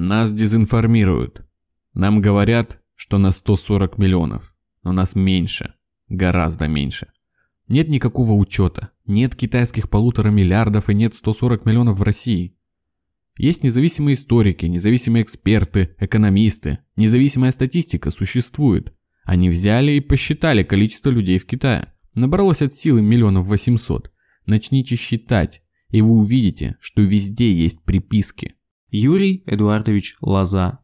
Нас дезинформируют. Нам говорят, что на 140 миллионов, но нас меньше, гораздо меньше. Нет никакого учета, нет китайских полутора миллиардов и нет 140 миллионов в России. Есть независимые историки, независимые эксперты, экономисты, независимая статистика существует. Они взяли и посчитали количество людей в Китае. Набралось от силы миллионов восемьсот. Начните считать, и вы увидите, что везде есть приписки. Юрий Эдуардович Лоза.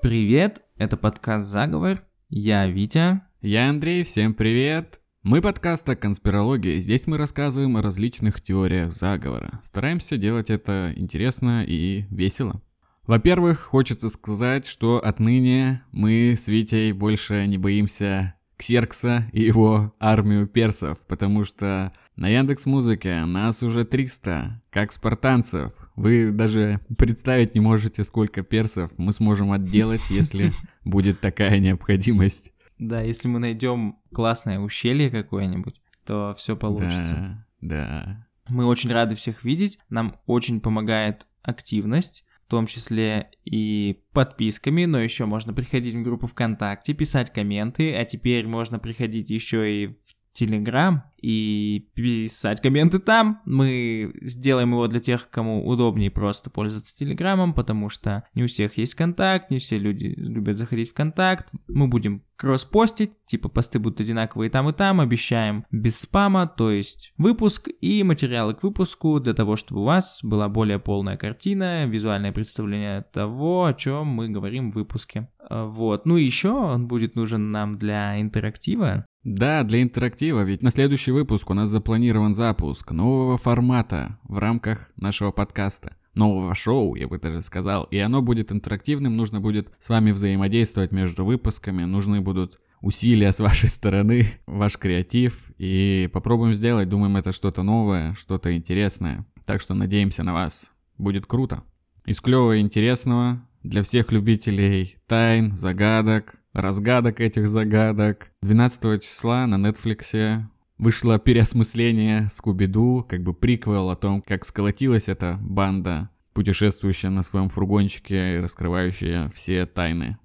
Привет, это подкаст «Заговор». Я Витя. Я Андрей, всем привет! Мы подкаст о конспирологии. Здесь мы рассказываем о различных теориях заговора. Стараемся делать это интересно и весело. Во-первых, хочется сказать, что отныне мы с Витей больше не боимся Ксеркса и его армию персов, потому что на Яндекс Музыке нас уже 300, как спартанцев. Вы даже представить не можете, сколько персов мы сможем отделать, если будет такая необходимость. Да, если мы найдем классное ущелье какое-нибудь, то все получится. Да, да. Мы очень рады всех видеть. Нам очень помогает активность, в том числе и подписками, но еще можно приходить в группу ВКонтакте, писать комменты, а теперь можно приходить еще и в Телеграм и писать комменты там. Мы сделаем его для тех, кому удобнее просто пользоваться Телеграмом, потому что не у всех есть контакт, не все люди любят заходить в контакт. Мы будем кросс-постить, типа посты будут одинаковые там и там, обещаем без спама, то есть выпуск и материалы к выпуску для того, чтобы у вас была более полная картина, визуальное представление того, о чем мы говорим в выпуске. Вот. Ну и еще он будет нужен нам для интерактива. Да, для интерактива, ведь на следующий выпуск у нас запланирован запуск нового формата в рамках нашего подкаста. Нового шоу, я бы даже сказал, и оно будет интерактивным, нужно будет с вами взаимодействовать между выпусками, нужны будут усилия с вашей стороны, ваш креатив, и попробуем сделать, думаем, это что-то новое, что-то интересное. Так что надеемся на вас. Будет круто. Из клевого и интересного для всех любителей тайн, загадок, разгадок этих загадок. 12 числа на Netflix вышло переосмысление Скуби-Ду, как бы приквел о том, как сколотилась эта банда, путешествующая на своем фургончике и раскрывающая все тайны.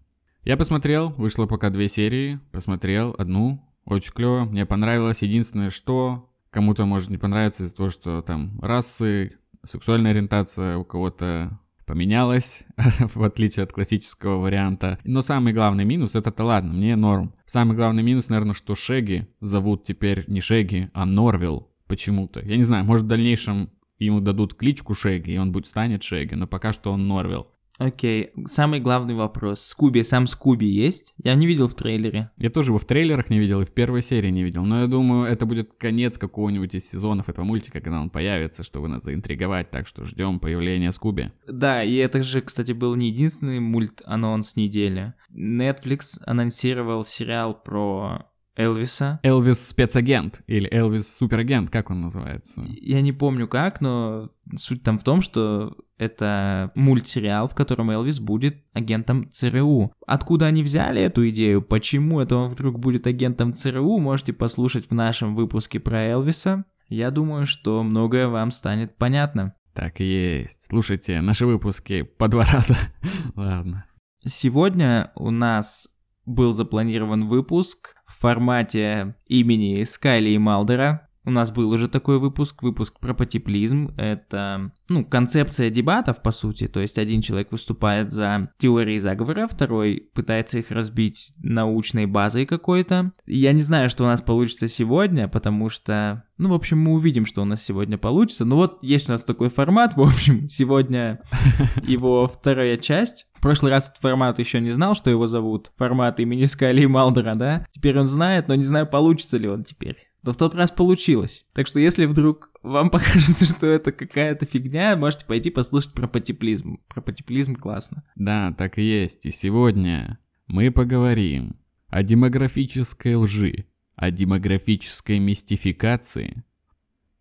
Я посмотрел, вышло пока две серии, посмотрел одну, очень клево, мне понравилось. Единственное, что кому-то может не понравиться из-за того, что там расы, сексуальная ориентация у кого-то поменялось, в отличие от классического варианта. Но самый главный минус, это-то ладно, мне норм. Самый главный минус, наверное, что Шеги зовут теперь не Шеги, а Норвилл почему-то. Я не знаю, может в дальнейшем ему дадут кличку Шеги, и он будет станет Шеги, но пока что он Норвилл. Окей, самый главный вопрос. Скуби, сам Скуби есть? Я не видел в трейлере. Я тоже его в трейлерах не видел и в первой серии не видел, но я думаю, это будет конец какого-нибудь из сезонов этого мультика, когда он появится, чтобы нас заинтриговать, так что ждем появления Скуби. Да, и это же, кстати, был не единственный мульт-анонс недели. Netflix анонсировал сериал про Элвиса. Элвис спецагент или Элвис суперагент, как он называется? Я не помню как, но суть там в том, что это мультсериал, в котором Элвис будет агентом ЦРУ. Откуда они взяли эту идею, почему это он вдруг будет агентом ЦРУ, можете послушать в нашем выпуске про Элвиса. Я думаю, что многое вам станет понятно. Так и есть. Слушайте наши выпуски по два раза. Ладно. Сегодня у нас был запланирован выпуск в формате имени Скайли и Малдера. У нас был уже такой выпуск, выпуск про потеплизм. Это, ну, концепция дебатов, по сути. То есть один человек выступает за теории заговора, второй пытается их разбить научной базой какой-то. Я не знаю, что у нас получится сегодня, потому что, ну, в общем, мы увидим, что у нас сегодня получится. Ну вот, есть у нас такой формат, в общем, сегодня его вторая часть. В прошлый раз этот формат еще не знал, что его зовут. Формат имени Скайли и Малдера, да? Теперь он знает, но не знаю, получится ли он теперь но в тот раз получилось. Так что если вдруг вам покажется, что это какая-то фигня, можете пойти послушать про потеплизм. Про потеплизм классно. Да, так и есть. И сегодня мы поговорим о демографической лжи, о демографической мистификации.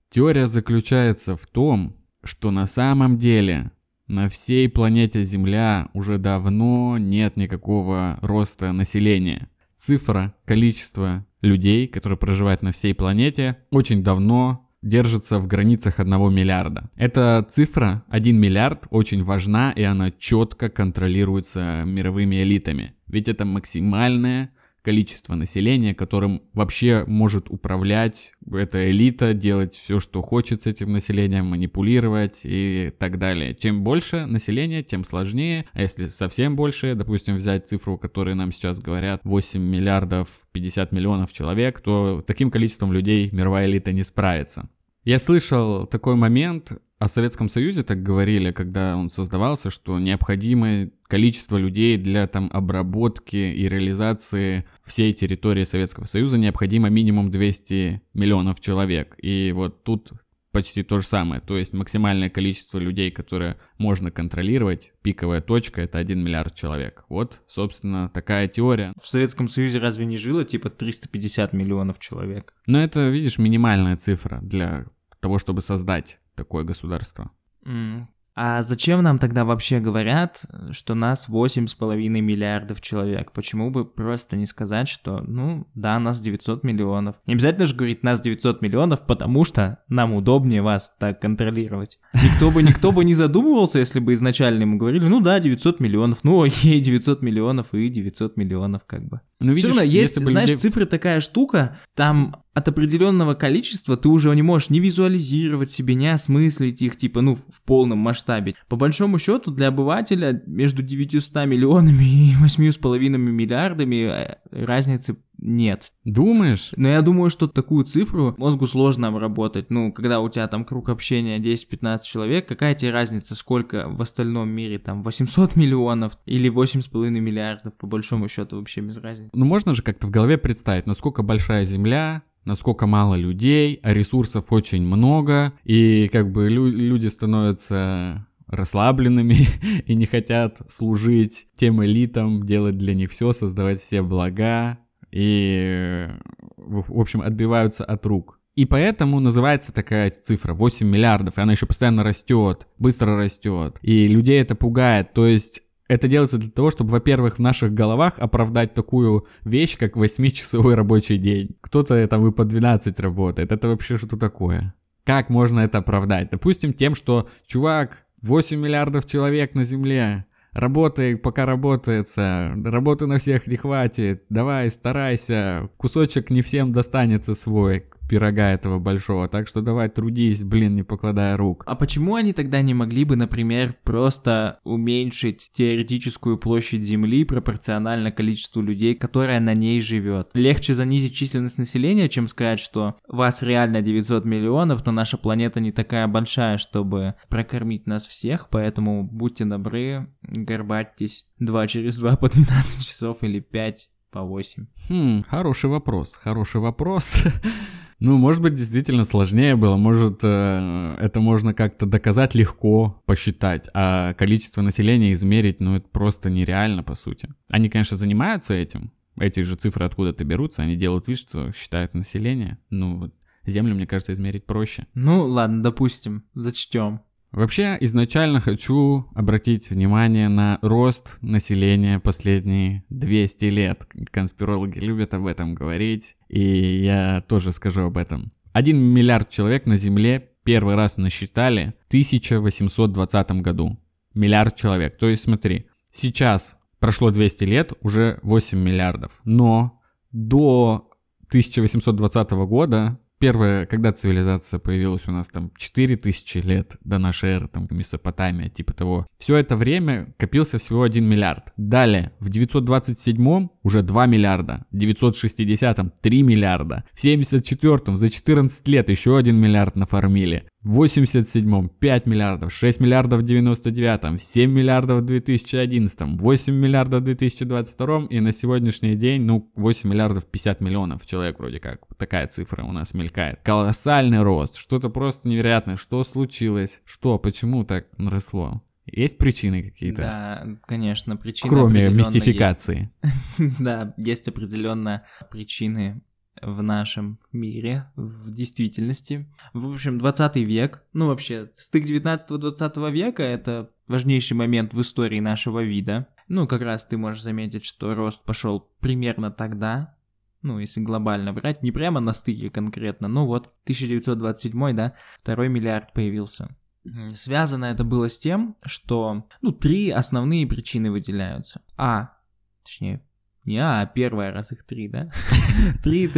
Теория заключается в том, что на самом деле на всей планете Земля уже давно нет никакого роста населения. Цифра, количество людей, которые проживают на всей планете, очень давно держится в границах 1 миллиарда. Эта цифра 1 миллиард очень важна и она четко контролируется мировыми элитами. Ведь это максимальное количество населения, которым вообще может управлять эта элита, делать все, что хочет с этим населением, манипулировать и так далее. Чем больше населения, тем сложнее. А если совсем больше, допустим, взять цифру, которую нам сейчас говорят, 8 миллиардов 50 миллионов человек, то таким количеством людей мировая элита не справится. Я слышал такой момент, о Советском Союзе так говорили, когда он создавался, что необходимое количество людей для там обработки и реализации всей территории Советского Союза необходимо минимум 200 миллионов человек. И вот тут почти то же самое. То есть максимальное количество людей, которое можно контролировать, пиковая точка, это 1 миллиард человек. Вот, собственно, такая теория. В Советском Союзе разве не жило типа 350 миллионов человек? Но это, видишь, минимальная цифра для того, чтобы создать такое государство. Mm. А зачем нам тогда вообще говорят, что нас 8,5 миллиардов человек? Почему бы просто не сказать, что, ну, да, нас 900 миллионов. Не обязательно же говорить нас 900 миллионов, потому что нам удобнее вас так контролировать. Никто бы, никто бы не задумывался, если бы изначально ему говорили, ну да, 900 миллионов, ну окей, 900 миллионов и 900 миллионов как бы. Ну, видишь, Все равно есть, знаешь, людей... цифры такая штука, там от определенного количества ты уже не можешь не визуализировать себе, не осмыслить их, типа, ну, в полном масштабе. По большому счету, для обывателя между 900 миллионами и 8,5 миллиардами э, разницы нет. Думаешь? Но я думаю, что такую цифру мозгу сложно обработать. Ну, когда у тебя там круг общения 10-15 человек, какая тебе разница, сколько в остальном мире, там, 800 миллионов или 8,5 миллиардов, по большому счету, вообще без разницы. Ну, можно же как-то в голове представить, насколько большая Земля, насколько мало людей, а ресурсов очень много, и как бы лю- люди становятся расслабленными и не хотят служить тем элитам, делать для них все, создавать все блага, и, в общем, отбиваются от рук. И поэтому называется такая цифра 8 миллиардов, и она еще постоянно растет, быстро растет. И людей это пугает. То есть это делается для того, чтобы, во-первых, в наших головах оправдать такую вещь, как 8-часовой рабочий день. Кто-то там и по 12 работает. Это вообще что такое? Как можно это оправдать? Допустим, тем, что, чувак, 8 миллиардов человек на Земле, Работай, пока работается. Работы на всех не хватит. Давай, старайся. Кусочек не всем достанется свой пирога этого большого. Так что давай трудись, блин, не покладая рук. А почему они тогда не могли бы, например, просто уменьшить теоретическую площадь Земли пропорционально количеству людей, которое на ней живет? Легче занизить численность населения, чем сказать, что вас реально 900 миллионов, но наша планета не такая большая, чтобы прокормить нас всех, поэтому будьте добры, горбатьтесь 2 через 2 по 12 часов или 5 по 8. Хм, хороший вопрос, хороший вопрос. Ну, может быть, действительно сложнее было, может, э, это можно как-то доказать легко, посчитать, а количество населения измерить, ну, это просто нереально, по сути. Они, конечно, занимаются этим, эти же цифры откуда-то берутся, они делают вид, что считают население. Ну, вот, Землю, мне кажется, измерить проще. Ну, ладно, допустим, зачтем. Вообще, изначально хочу обратить внимание на рост населения последние 200 лет. Конспирологи любят об этом говорить, и я тоже скажу об этом. 1 миллиард человек на Земле первый раз насчитали в 1820 году. Миллиард человек. То есть смотри, сейчас прошло 200 лет, уже 8 миллиардов. Но до 1820 года Первое, когда цивилизация появилась у нас там 4000 лет до нашей эры, там Месопотамия, типа того. Все это время копился всего 1 миллиард. Далее, в 927 уже 2 миллиарда, в 960 3 миллиарда, в 74 за 14 лет еще 1 миллиард нафармили. В 87-м 5 миллиардов, 6 миллиардов в 99-м, 7 миллиардов в 2011-м, 8 миллиардов в 2022-м и на сегодняшний день, ну, 8 миллиардов 50 миллионов человек вроде как. Такая цифра у нас мелькает. Колоссальный рост, что-то просто невероятное. Что случилось? Что, почему так наросло? Есть причины какие-то? Да, конечно, причины. Кроме мистификации. да, есть определенно причины в нашем мире, в действительности. В общем, 20 век, ну вообще, стык 19-20 века — это важнейший момент в истории нашего вида. Ну, как раз ты можешь заметить, что рост пошел примерно тогда, ну, если глобально брать, не прямо на стыке конкретно, но вот 1927, да, второй миллиард появился. Связано это было с тем, что, ну, три основные причины выделяются. А, точнее, не А, а первая, раз их три, да? Три.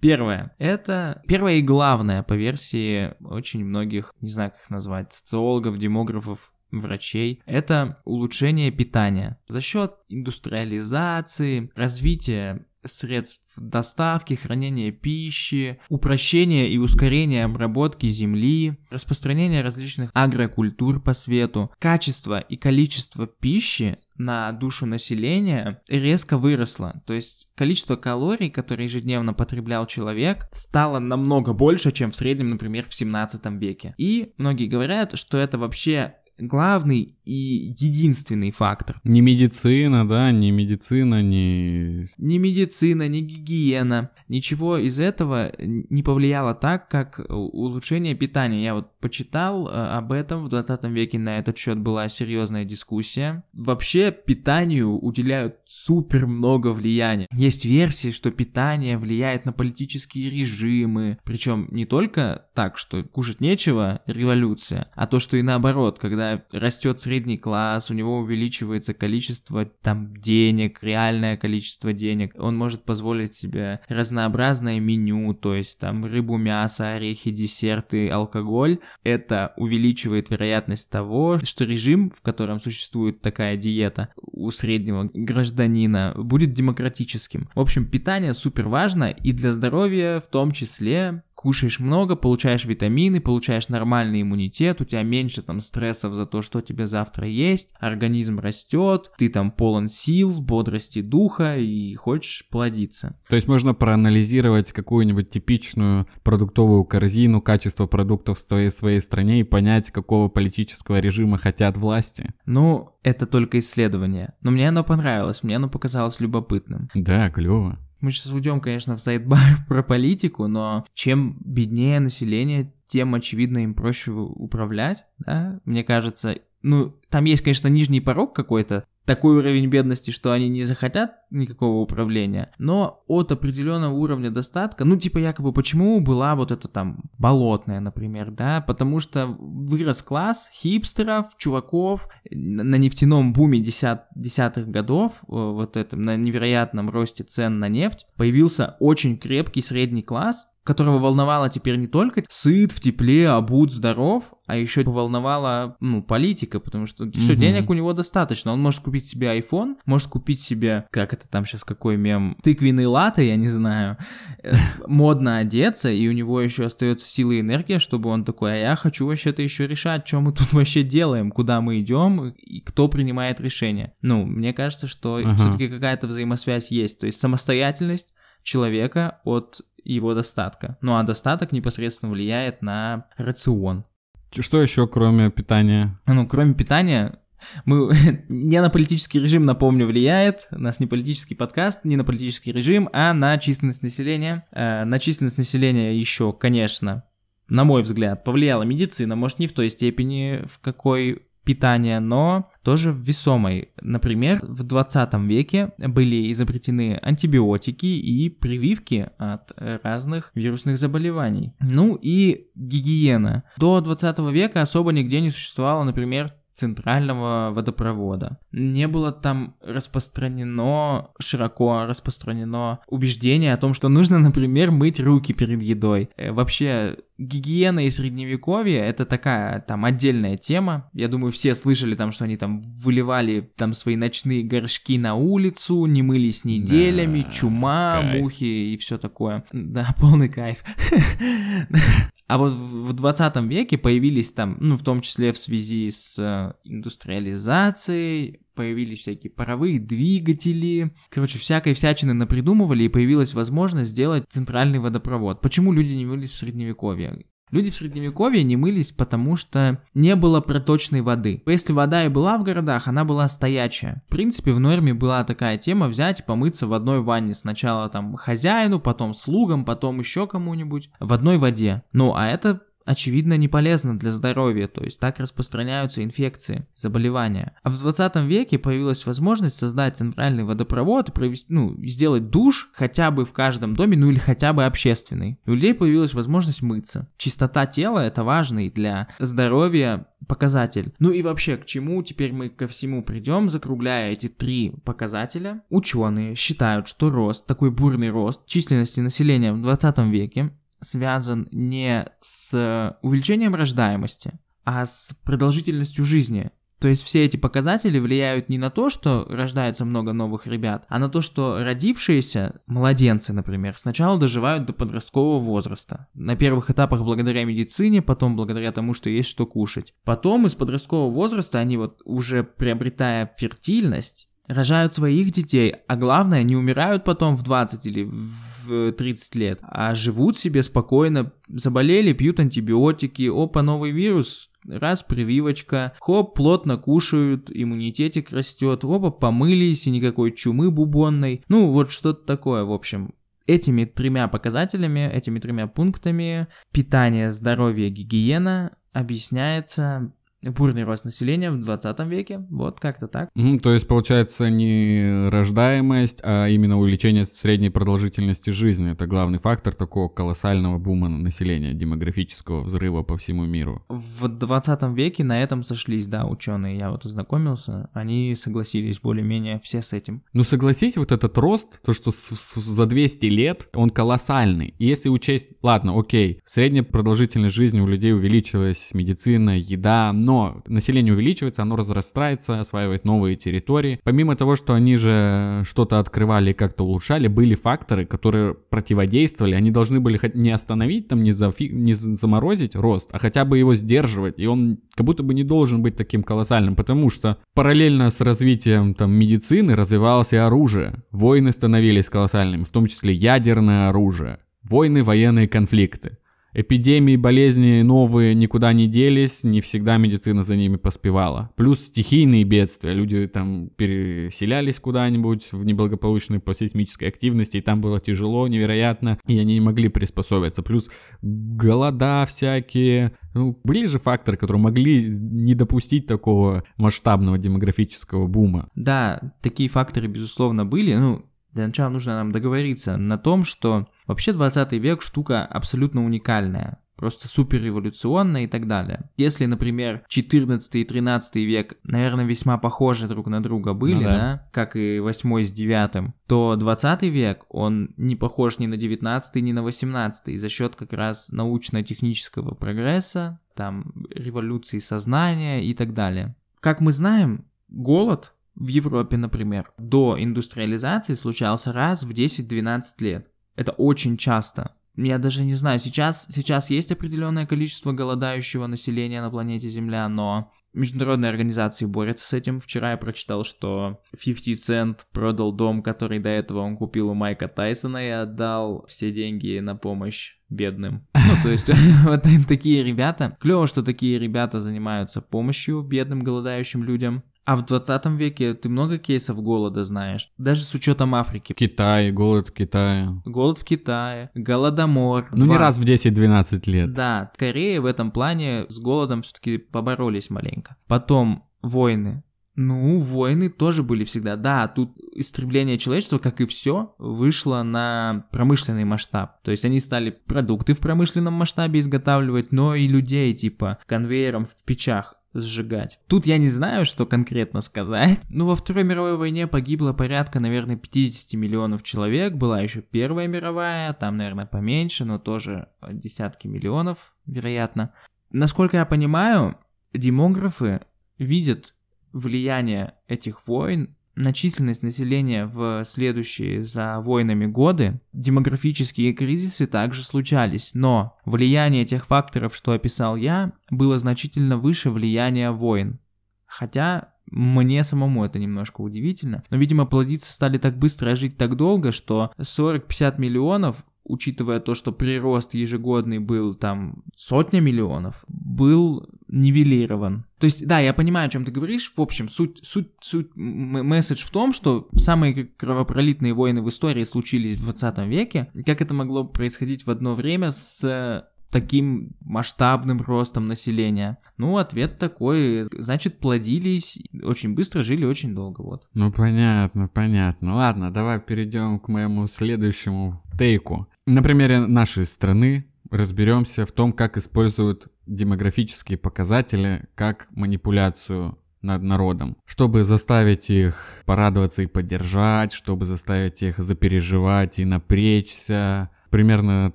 Первое. Это первое и главное по версии очень многих, не знаю, как их назвать, социологов, демографов, врачей, это улучшение питания за счет индустриализации, развития средств доставки, хранения пищи, упрощения и ускорения обработки земли, распространения различных агрокультур по свету, качество и количество пищи на душу населения резко выросло. То есть количество калорий, которые ежедневно потреблял человек, стало намного больше, чем в среднем, например, в 17 веке. И многие говорят, что это вообще главный и единственный фактор. Не медицина, да, не медицина, не... Не медицина, не гигиена. Ничего из этого не повлияло так, как улучшение питания. Я вот почитал э, об этом, в 20 веке на этот счет была серьезная дискуссия. Вообще питанию уделяют супер много влияния. Есть версии, что питание влияет на политические режимы, причем не только так, что кушать нечего, революция, а то, что и наоборот, когда растет средний класс, у него увеличивается количество там денег, реальное количество денег, он может позволить себе разнообразное меню, то есть там рыбу, мясо, орехи, десерты, алкоголь, это увеличивает вероятность того, что режим, в котором существует такая диета у среднего гражданина, будет демократическим. В общем, питание супер важно и для здоровья в том числе, кушаешь много, получаешь витамины, получаешь нормальный иммунитет, у тебя меньше там стрессов за то, что тебе завтра есть, организм растет, ты там полон сил, бодрости духа и хочешь плодиться. То есть можно проанализировать какую-нибудь типичную продуктовую корзину, качество продуктов в своей, своей стране и понять, какого политического режима хотят власти? Ну, это только исследование. Но мне оно понравилось, мне оно показалось любопытным. Да, клево. Мы сейчас уйдем, конечно, в сайдбар про политику, но чем беднее население, тем, очевидно, им проще управлять, да, мне кажется. Ну, там есть, конечно, нижний порог какой-то, такой уровень бедности, что они не захотят никакого управления, но от определенного уровня достатка, ну типа якобы почему была вот эта там болотная, например, да, потому что вырос класс хипстеров, чуваков на нефтяном буме десят, десятых годов, э, вот этом, на невероятном росте цен на нефть, появился очень крепкий средний класс, которого волновала теперь не только сыт, в тепле, обут, здоров, а еще волновала, ну, политика, потому что все, угу. денег у него достаточно. Он может купить себе iPhone, может купить себе, как это там сейчас, какой мем, тыквенный латы, я не знаю, э, модно одеться, и у него еще остается сила и энергия, чтобы он такой, а я хочу вообще-то еще решать, что мы тут вообще делаем, куда мы идем, и кто принимает решение. Ну, мне кажется, что ага. все-таки какая-то взаимосвязь есть, то есть самостоятельность человека от его достатка. Ну а достаток непосредственно влияет на рацион. Что еще, кроме питания? Ну, кроме питания, мы не на политический режим, напомню, влияет. У нас не политический подкаст, не на политический режим, а на численность населения. Э, на численность населения еще, конечно, на мой взгляд, повлияла медицина. Может, не в той степени, в какой питания, но тоже весомой. Например, в 20 веке были изобретены антибиотики и прививки от разных вирусных заболеваний. Ну и гигиена. До 20 века особо нигде не существовало, например, центрального водопровода. Не было там распространено, широко распространено убеждение о том, что нужно, например, мыть руки перед едой. Э, вообще, гигиена и средневековье это такая там отдельная тема. Я думаю, все слышали там, что они там выливали там свои ночные горшки на улицу, не мылись неделями, да, чума, кайф. мухи и все такое. Да, полный кайф. А вот в 20 веке появились там, ну, в том числе в связи с э, индустриализацией, появились всякие паровые двигатели, короче, всякой всячины напридумывали, и появилась возможность сделать центральный водопровод. Почему люди не мылись в средневековье? Люди в средневековье не мылись, потому что не было проточной воды. Если вода и была в городах, она была стоячая. В принципе, в норме была такая тема взять и помыться в одной ванне. Сначала там хозяину, потом слугам, потом еще кому-нибудь. В одной воде. Ну, а это очевидно не полезно для здоровья, то есть так распространяются инфекции, заболевания. А в 20 веке появилась возможность создать центральный водопровод провести, ну, сделать душ хотя бы в каждом доме, ну или хотя бы общественный. У людей появилась возможность мыться. Чистота тела это важный для здоровья показатель. Ну и вообще, к чему теперь мы ко всему придем, закругляя эти три показателя? Ученые считают, что рост, такой бурный рост численности населения в 20 веке связан не с увеличением рождаемости, а с продолжительностью жизни. То есть все эти показатели влияют не на то, что рождается много новых ребят, а на то, что родившиеся младенцы, например, сначала доживают до подросткового возраста. На первых этапах благодаря медицине, потом благодаря тому, что есть что кушать. Потом из подросткового возраста они вот уже приобретая фертильность, рожают своих детей, а главное, не умирают потом в 20 или в 30 лет, а живут себе спокойно, заболели, пьют антибиотики, опа, новый вирус, раз прививочка, хоп, плотно кушают, иммунитетик растет, опа, помылись, и никакой чумы бубонной, ну вот что-то такое, в общем. Этими тремя показателями, этими тремя пунктами питание, здоровье, гигиена объясняется бурный рост населения в 20 веке, вот как-то так. Mm, то есть, получается, не рождаемость, а именно увеличение средней продолжительности жизни. Это главный фактор такого колоссального бума населения, демографического взрыва по всему миру. В 20 веке на этом сошлись, да, ученые. Я вот ознакомился, они согласились более-менее все с этим. Ну, согласись, вот этот рост, то, что с, с, за 200 лет, он колоссальный. И если учесть, ладно, окей, средняя продолжительность жизни у людей увеличилась, медицина, еда, но население увеличивается, оно разрастается, осваивает новые территории. Помимо того, что они же что-то открывали как-то улучшали, были факторы, которые противодействовали, они должны были не остановить, там, не, зафи... не заморозить рост, а хотя бы его сдерживать, и он как будто бы не должен быть таким колоссальным, потому что параллельно с развитием там медицины развивалось и оружие, войны становились колоссальными, в том числе ядерное оружие, войны, военные конфликты. Эпидемии, болезни новые никуда не делись, не всегда медицина за ними поспевала. Плюс стихийные бедствия. Люди там переселялись куда-нибудь в неблагополучную по сейсмической активности, и там было тяжело, невероятно, и они не могли приспособиться. Плюс голода всякие. Ну, были же факторы, которые могли не допустить такого масштабного демографического бума. Да, такие факторы, безусловно, были. Ну, для начала нужно нам договориться на том, что вообще 20 век штука абсолютно уникальная просто супер революционная и так далее. Если, например, 14 и 13 век, наверное, весьма похожи друг на друга были, ну, да. да, как и 8 с 9, то 20 век, он не похож ни на 19, ни на 18, за счет как раз научно-технического прогресса, там, революции сознания и так далее. Как мы знаем, голод в Европе, например, до индустриализации случался раз в 10-12 лет. Это очень часто. Я даже не знаю, сейчас, сейчас есть определенное количество голодающего населения на планете Земля, но международные организации борются с этим. Вчера я прочитал, что 50 Cent продал дом, который до этого он купил у Майка Тайсона и отдал все деньги на помощь бедным. Ну, то есть, вот такие ребята. Клево, что такие ребята занимаются помощью бедным голодающим людям. А в 20 веке ты много кейсов голода знаешь, даже с учетом Африки. Китай, голод в Китае. Голод в Китае, голодомор. Ну, два. не раз в 10-12 лет. Да, скорее в этом плане с голодом все-таки поборолись маленько. Потом войны. Ну, войны тоже были всегда. Да, тут истребление человечества, как и все, вышло на промышленный масштаб. То есть они стали продукты в промышленном масштабе изготавливать, но и людей, типа, конвейером в печах сжигать. Тут я не знаю, что конкретно сказать. Ну, во Второй мировой войне погибло порядка, наверное, 50 миллионов человек. Была еще Первая мировая, там, наверное, поменьше, но тоже десятки миллионов, вероятно. Насколько я понимаю, демографы видят влияние этих войн на численность населения в следующие за войнами годы демографические кризисы также случались, но влияние тех факторов, что описал я, было значительно выше влияния войн. Хотя мне самому это немножко удивительно. Но, видимо, плодиться стали так быстро, а жить так долго, что 40-50 миллионов учитывая то, что прирост ежегодный был там сотня миллионов, был нивелирован. То есть, да, я понимаю, о чем ты говоришь. В общем, суть, суть, суть, месседж в том, что самые кровопролитные войны в истории случились в 20 веке. Как это могло происходить в одно время с таким масштабным ростом населения? Ну, ответ такой, значит, плодились, очень быстро жили очень долго, вот. Ну, понятно, понятно. Ладно, давай перейдем к моему следующему тейку. На примере нашей страны разберемся в том, как используют демографические показатели как манипуляцию над народом, чтобы заставить их порадоваться и поддержать, чтобы заставить их запереживать и напрячься. Примерно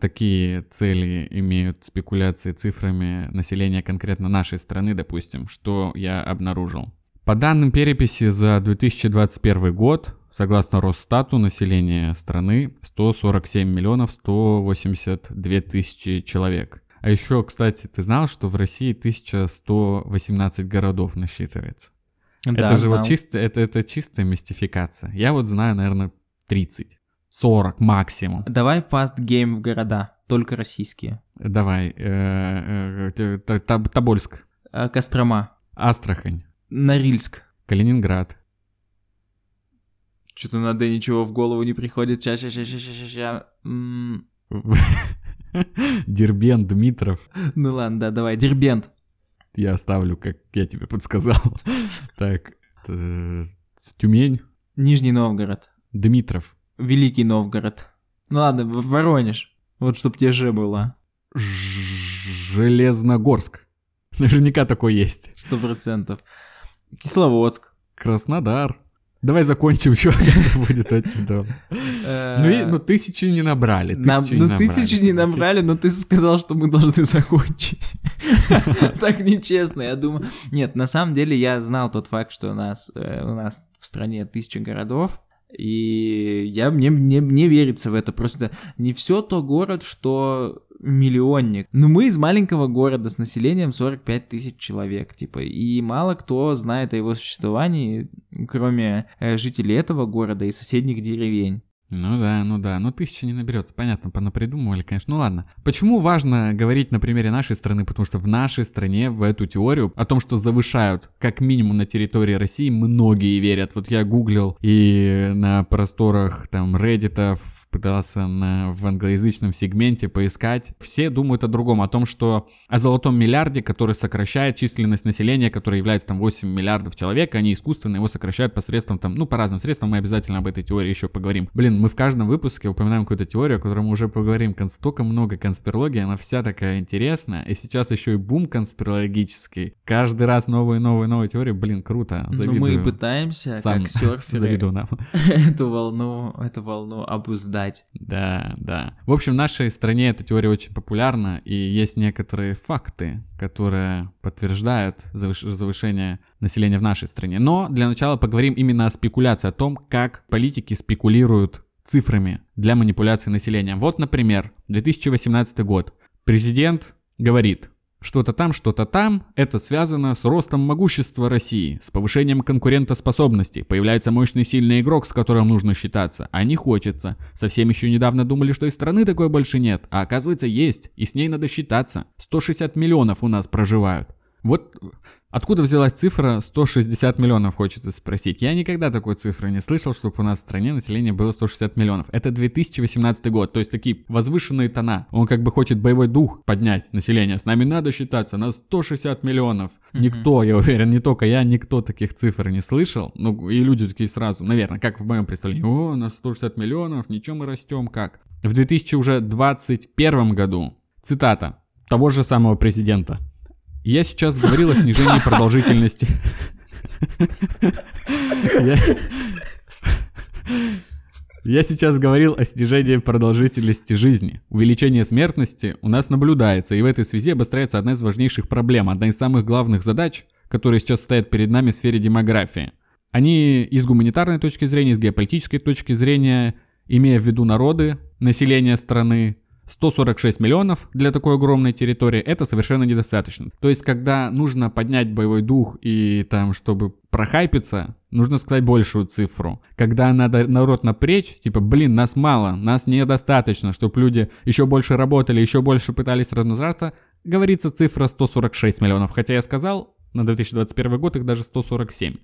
такие цели имеют спекуляции цифрами населения конкретно нашей страны, допустим, что я обнаружил. По данным переписи за 2021 год, согласно Росстату, население страны 147 миллионов 182 тысячи человек. А еще, кстати, ты знал, что в России 1118 городов насчитывается? Да, это же знал. вот чисто, это, это чистая мистификация. Я вот знаю, наверное, 30, 40 максимум. Давай fast game в города, только российские. Давай. Э, э, Тобольск. Э, Кострома. Астрахань. Норильск. Калининград. Что-то надо ничего в голову не приходит. Ща, ща, ща, ща, ща, ща. Дербент, Дмитров. Ну ладно, да, давай, Дербент. Я оставлю, как я тебе подсказал. Так, Тюмень. Нижний Новгород. Дмитров. Великий Новгород. Ну ладно, Воронеж. Вот чтоб тебе же было. Железногорск. Наверняка такой есть. Сто процентов. Кисловодск. Краснодар. Давай закончим, что это будет очень долго. Ну, ну, тысячи не набрали. Ну, тысячи не набрали, но ты сказал, что мы должны закончить. Так нечестно, я думаю. Нет, на самом деле я знал тот факт, что у нас, э, у нас в стране тысяча городов, и я, мне, мне, мне верится в это. Просто не все то город, что миллионник. Но мы из маленького города с населением 45 тысяч человек, типа, и мало кто знает о его существовании, кроме э, жителей этого города и соседних деревень. Ну да, ну да, но тысяча не наберется, понятно, понапридумывали, конечно. Ну ладно. Почему важно говорить на примере нашей страны? Потому что в нашей стране в эту теорию о том, что завышают как минимум на территории России, многие верят. Вот я гуглил и на просторах там Reddit пытался на, в англоязычном сегменте поискать. Все думают о другом, о том, что о золотом миллиарде, который сокращает численность населения, которое является там 8 миллиардов человек, они искусственно его сокращают посредством там, ну по разным средствам, мы обязательно об этой теории еще поговорим. Блин, мы в каждом выпуске упоминаем какую-то теорию, о которой мы уже поговорим. Столько много конспирологии, она вся такая интересная. И сейчас еще и бум конспирологический. Каждый раз новые, новые, новые теории. Блин, круто. Завидую. Ну, мы пытаемся, Сам как серферы, завидую нам. эту волну, эту волну обуздать. Да, да. В общем, в нашей стране эта теория очень популярна, и есть некоторые факты, которые подтверждают завышение населения в нашей стране. Но для начала поговорим именно о спекуляции, о том, как политики спекулируют цифрами для манипуляции населением. Вот, например, 2018 год. Президент говорит, что-то там, что-то там, это связано с ростом могущества России, с повышением конкурентоспособности. Появляется мощный сильный игрок, с которым нужно считаться, а не хочется. Совсем еще недавно думали, что и страны такой больше нет, а оказывается есть, и с ней надо считаться. 160 миллионов у нас проживают. Вот Откуда взялась цифра 160 миллионов, хочется спросить. Я никогда такой цифры не слышал, чтобы у нас в стране население было 160 миллионов. Это 2018 год, то есть такие возвышенные тона. Он как бы хочет боевой дух поднять население. С нами надо считаться, на 160 миллионов. Никто, я уверен, не только я, никто таких цифр не слышал. Ну и люди такие сразу, наверное, как в моем представлении. О, на 160 миллионов, ничего мы растем, как? В 2021 году, цитата, того же самого президента. Я сейчас говорил о снижении продолжительности. Я сейчас говорил о снижении продолжительности жизни. Увеличение смертности у нас наблюдается, и в этой связи обостряется одна из важнейших проблем, одна из самых главных задач, которые сейчас стоят перед нами в сфере демографии. Они и с гуманитарной точки зрения, и с геополитической точки зрения, имея в виду народы, население страны, 146 миллионов для такой огромной территории это совершенно недостаточно. То есть, когда нужно поднять боевой дух и там, чтобы прохайпиться, нужно сказать большую цифру. Когда надо народ напрячь, типа, блин, нас мало, нас недостаточно, чтобы люди еще больше работали, еще больше пытались размножаться, говорится цифра 146 миллионов. Хотя я сказал, на 2021 год их даже 147.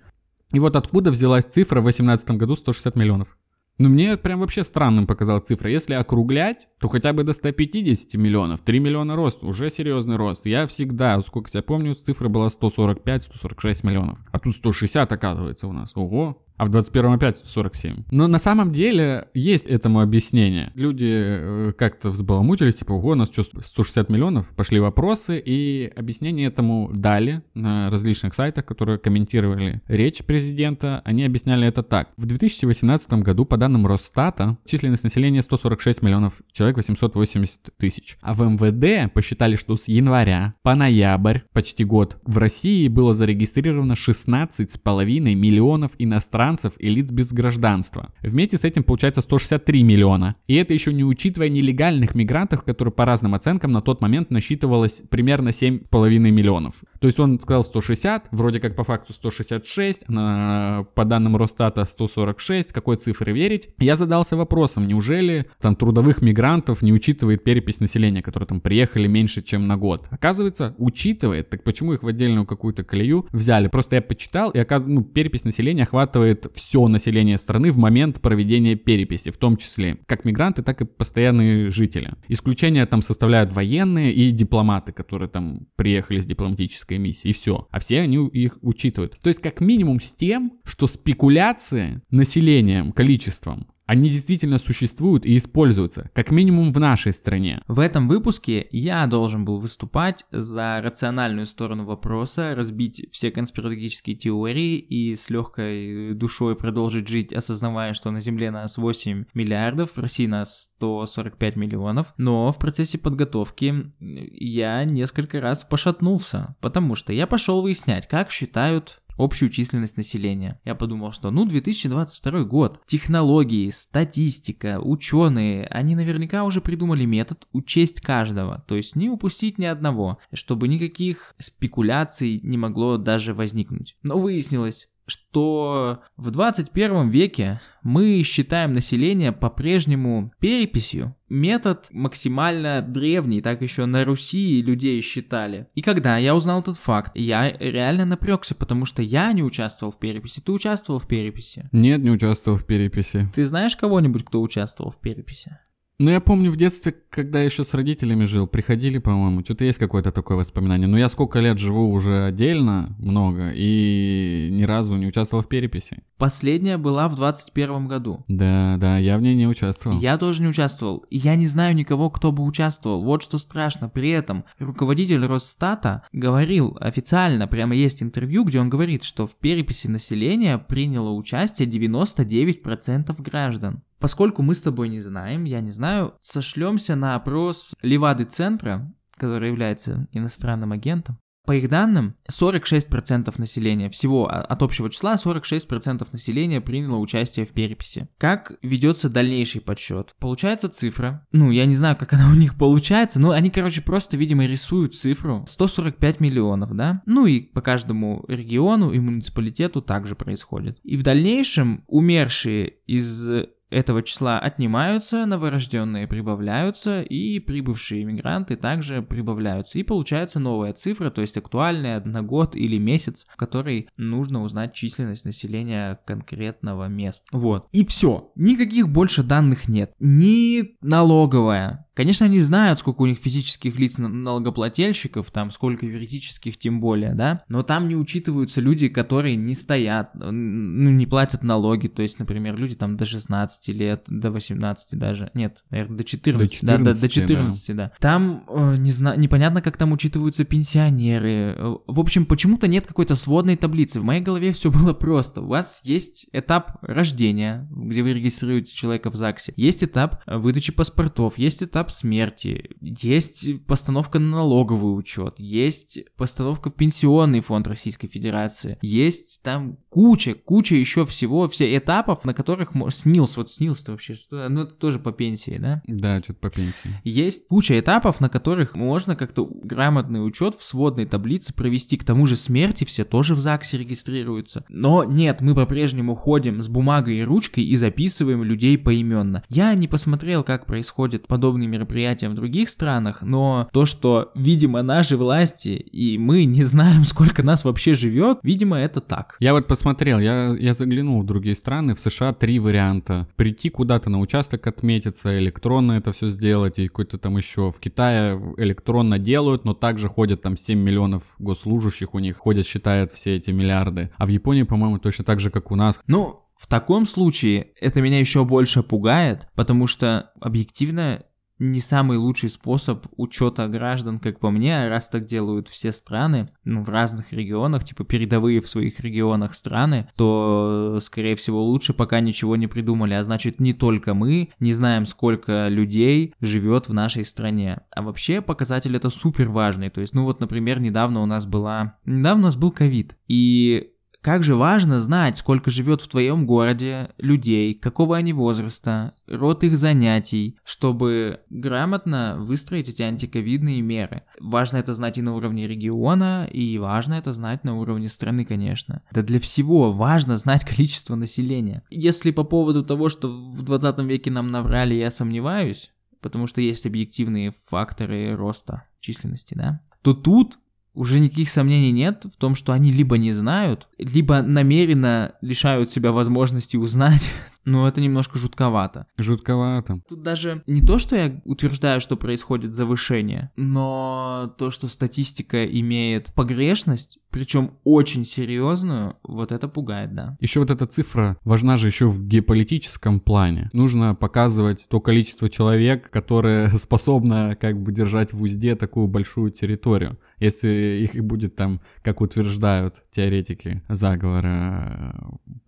И вот откуда взялась цифра в 2018 году 160 миллионов. Ну, мне прям вообще странным показалась цифра. Если округлять, то хотя бы до 150 миллионов. 3 миллиона рост, уже серьезный рост. Я всегда, сколько себя помню, цифра была 145-146 миллионов. А тут 160 оказывается у нас. Ого, а в 21 опять 147. Но на самом деле есть этому объяснение. Люди э, как-то взбаламутились, типа, ого, у нас что, 160 миллионов? Пошли вопросы, и объяснение этому дали на различных сайтах, которые комментировали речь президента. Они объясняли это так. В 2018 году, по данным Росстата, численность населения 146 миллионов человек, 880 тысяч. А в МВД посчитали, что с января по ноябрь, почти год, в России было зарегистрировано 16,5 миллионов иностранцев иностранцев и лиц без гражданства. Вместе с этим получается 163 миллиона. И это еще не учитывая нелегальных мигрантов, которые по разным оценкам на тот момент насчитывалось примерно 7,5 миллионов. То есть он сказал 160, вроде как по факту 166, на, по данным Росстата 146, какой цифры верить. Я задался вопросом, неужели там трудовых мигрантов не учитывает перепись населения, которые там приехали меньше, чем на год? Оказывается, учитывает, так почему их в отдельную какую-то колею взяли? Просто я почитал, и оказывается, ну, перепись населения охватывает учитывает все население страны в момент проведения переписи, в том числе как мигранты, так и постоянные жители. Исключения там составляют военные и дипломаты, которые там приехали с дипломатической миссией, и все. А все они их учитывают. То есть как минимум с тем, что спекуляции населением, количеством, они действительно существуют и используются, как минимум в нашей стране. В этом выпуске я должен был выступать за рациональную сторону вопроса, разбить все конспирологические теории и с легкой душой продолжить жить, осознавая, что на Земле нас 8 миллиардов, в России нас 145 миллионов. Но в процессе подготовки я несколько раз пошатнулся, потому что я пошел выяснять, как считают общую численность населения. Я подумал, что ну 2022 год, технологии, статистика, ученые, они наверняка уже придумали метод учесть каждого, то есть не упустить ни одного, чтобы никаких спекуляций не могло даже возникнуть. Но выяснилось, что в 21 веке мы считаем население по-прежнему переписью. Метод максимально древний, так еще на Руси людей считали. И когда я узнал этот факт, я реально напрягся, потому что я не участвовал в переписи. Ты участвовал в переписи? Нет, не участвовал в переписи. Ты знаешь кого-нибудь, кто участвовал в переписи? Ну, я помню в детстве, когда еще с родителями жил, приходили, по-моему, что-то есть какое-то такое воспоминание. Но я сколько лет живу уже отдельно, много, и ни разу не участвовал в переписи. Последняя была в 21 году. Да, да, я в ней не участвовал. Я тоже не участвовал. Я не знаю никого, кто бы участвовал. Вот что страшно. При этом руководитель Росстата говорил официально, прямо есть интервью, где он говорит, что в переписи населения приняло участие 99% граждан. Поскольку мы с тобой не знаем, я не знаю, сошлемся на опрос Левады Центра, который является иностранным агентом. По их данным, 46% населения всего а, от общего числа 46% населения приняло участие в переписи. Как ведется дальнейший подсчет? Получается цифра, ну я не знаю, как она у них получается, но они, короче, просто, видимо, рисуют цифру 145 миллионов, да? Ну и по каждому региону и муниципалитету также происходит. И в дальнейшем умершие из этого числа отнимаются, новорожденные прибавляются, и прибывшие иммигранты также прибавляются. И получается новая цифра, то есть актуальная на год или месяц, в который нужно узнать численность населения конкретного места. Вот. И все. Никаких больше данных нет. Ни налоговая, Конечно, они знают, сколько у них физических лиц налогоплательщиков, там сколько юридических тем более, да, но там не учитываются люди, которые не стоят, ну, не платят налоги, то есть, например, люди там до 16 лет, до 18 даже, нет, наверное, до 14, до 14 да, до, до 14, да. да. Там э, не знаю, непонятно, как там учитываются пенсионеры. Э, в общем, почему-то нет какой-то сводной таблицы. В моей голове все было просто. У вас есть этап рождения, где вы регистрируете человека в ЗАГСе, есть этап выдачи паспортов, есть этап этап смерти, есть постановка на налоговый учет, есть постановка в пенсионный фонд Российской Федерации, есть там куча, куча еще всего, все этапов, на которых снился, вот год снился вообще? Что? Ну, это тоже по пенсии, да? Да, что-то по пенсии. Есть куча этапов, на которых можно как-то грамотный учет в сводной таблице провести. К тому же смерти все тоже в ЗАГСе регистрируются. Но нет, мы по-прежнему ходим с бумагой и ручкой и записываем людей поименно. Я не посмотрел, как происходят подобные мероприятия в других странах, но то, что, видимо, наши власти и мы не знаем, сколько нас вообще живет, видимо, это так. Я вот посмотрел, я, я заглянул в другие страны, в США три варианта. Прийти куда-то на участок отметиться, электронно это все сделать, и какой-то там еще в Китае электронно делают, но также ходят там 7 миллионов госслужащих у них, ходят, считают все эти миллиарды. А в Японии, по-моему, точно так же, как у нас. Ну, в таком случае это меня еще больше пугает, потому что объективно не самый лучший способ учета граждан, как по мне, раз так делают все страны, ну, в разных регионах, типа передовые в своих регионах страны, то, скорее всего, лучше пока ничего не придумали, а значит, не только мы не знаем, сколько людей живет в нашей стране. А вообще показатель это супер важный, то есть, ну вот, например, недавно у нас была, недавно у нас был ковид, и как же важно знать, сколько живет в твоем городе людей, какого они возраста, род их занятий, чтобы грамотно выстроить эти антиковидные меры. Важно это знать и на уровне региона, и важно это знать на уровне страны, конечно. Да для всего важно знать количество населения. Если по поводу того, что в 20 веке нам наврали, я сомневаюсь, потому что есть объективные факторы роста численности, да, то тут уже никаких сомнений нет в том, что они либо не знают, либо намеренно лишают себя возможности узнать но это немножко жутковато. Жутковато. Тут даже не то, что я утверждаю, что происходит завышение, но то, что статистика имеет погрешность, причем очень серьезную, вот это пугает, да. Еще вот эта цифра важна же еще в геополитическом плане. Нужно показывать то количество человек, которое способно как бы держать в узде такую большую территорию. Если их будет там, как утверждают теоретики заговора,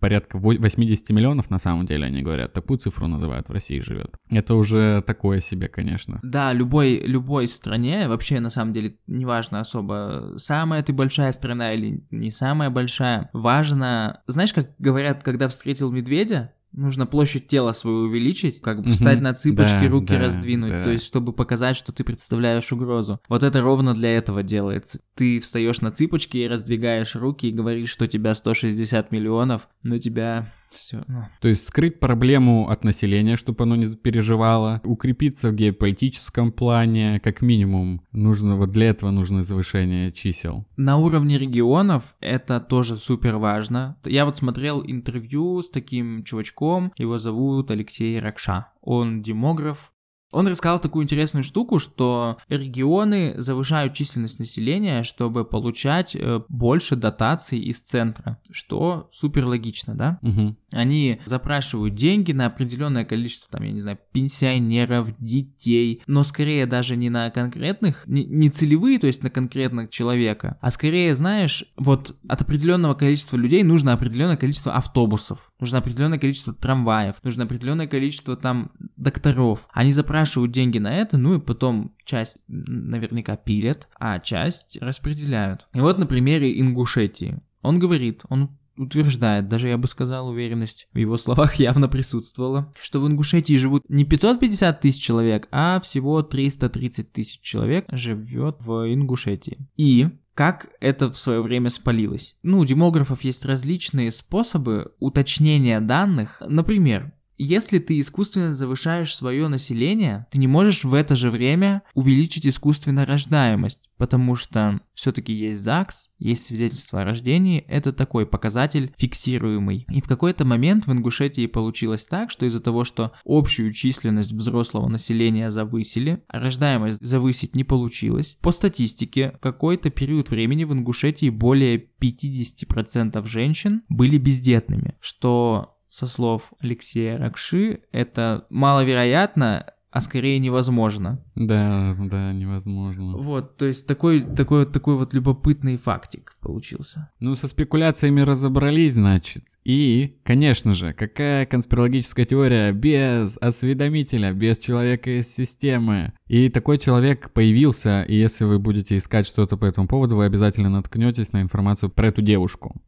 порядка 80 миллионов на самом деле, они говорят, такую цифру называют, в России живет. Это уже такое себе, конечно. Да, любой, любой стране, вообще на самом деле, неважно особо, самая ты большая страна или не самая большая, важно, знаешь, как говорят, когда встретил медведя, Нужно площадь тела свою увеличить, как бы встать на цыпочки, да, руки да, раздвинуть, да. то есть чтобы показать, что ты представляешь угрозу. Вот это ровно для этого делается. Ты встаешь на цыпочки и раздвигаешь руки и говоришь, что у тебя 160 миллионов, но тебя все. Ну. То есть скрыть проблему от населения, чтобы оно не переживало, укрепиться в геополитическом плане, как минимум, нужно вот для этого нужно завышение чисел. На уровне регионов это тоже супер важно. Я вот смотрел интервью с таким чувачком, его зовут Алексей Ракша. Он демограф, он рассказал такую интересную штуку, что регионы завышают численность населения, чтобы получать э, больше дотаций из центра, что супер логично, да? Угу. Они запрашивают деньги на определенное количество, там, я не знаю, пенсионеров, детей, но скорее даже не на конкретных, не, не целевые, то есть на конкретного человека, а скорее, знаешь, вот от определенного количества людей нужно определенное количество автобусов, нужно определенное количество трамваев, нужно определенное количество там докторов. Они запрашивают запрашивают деньги на это, ну и потом часть наверняка пилят, а часть распределяют. И вот на примере Ингушетии. Он говорит, он утверждает, даже я бы сказал, уверенность в его словах явно присутствовала, что в Ингушетии живут не 550 тысяч человек, а всего 330 тысяч человек живет в Ингушетии. И как это в свое время спалилось? Ну, у демографов есть различные способы уточнения данных. Например, если ты искусственно завышаешь свое население, ты не можешь в это же время увеличить искусственно рождаемость, потому что все-таки есть ЗАГС, есть свидетельство о рождении, это такой показатель фиксируемый. И в какой-то момент в Ингушетии получилось так, что из-за того, что общую численность взрослого населения завысили, а рождаемость завысить не получилось, по статистике какой-то период времени в Ингушетии более 50% женщин были бездетными, что со слов Алексея Ракши, это маловероятно, а скорее невозможно. Да, да, невозможно. Вот, то есть такой, такой, такой вот любопытный фактик получился. Ну, со спекуляциями разобрались, значит. И, конечно же, какая конспирологическая теория без осведомителя, без человека из системы? И такой человек появился, и если вы будете искать что-то по этому поводу, вы обязательно наткнетесь на информацию про эту девушку.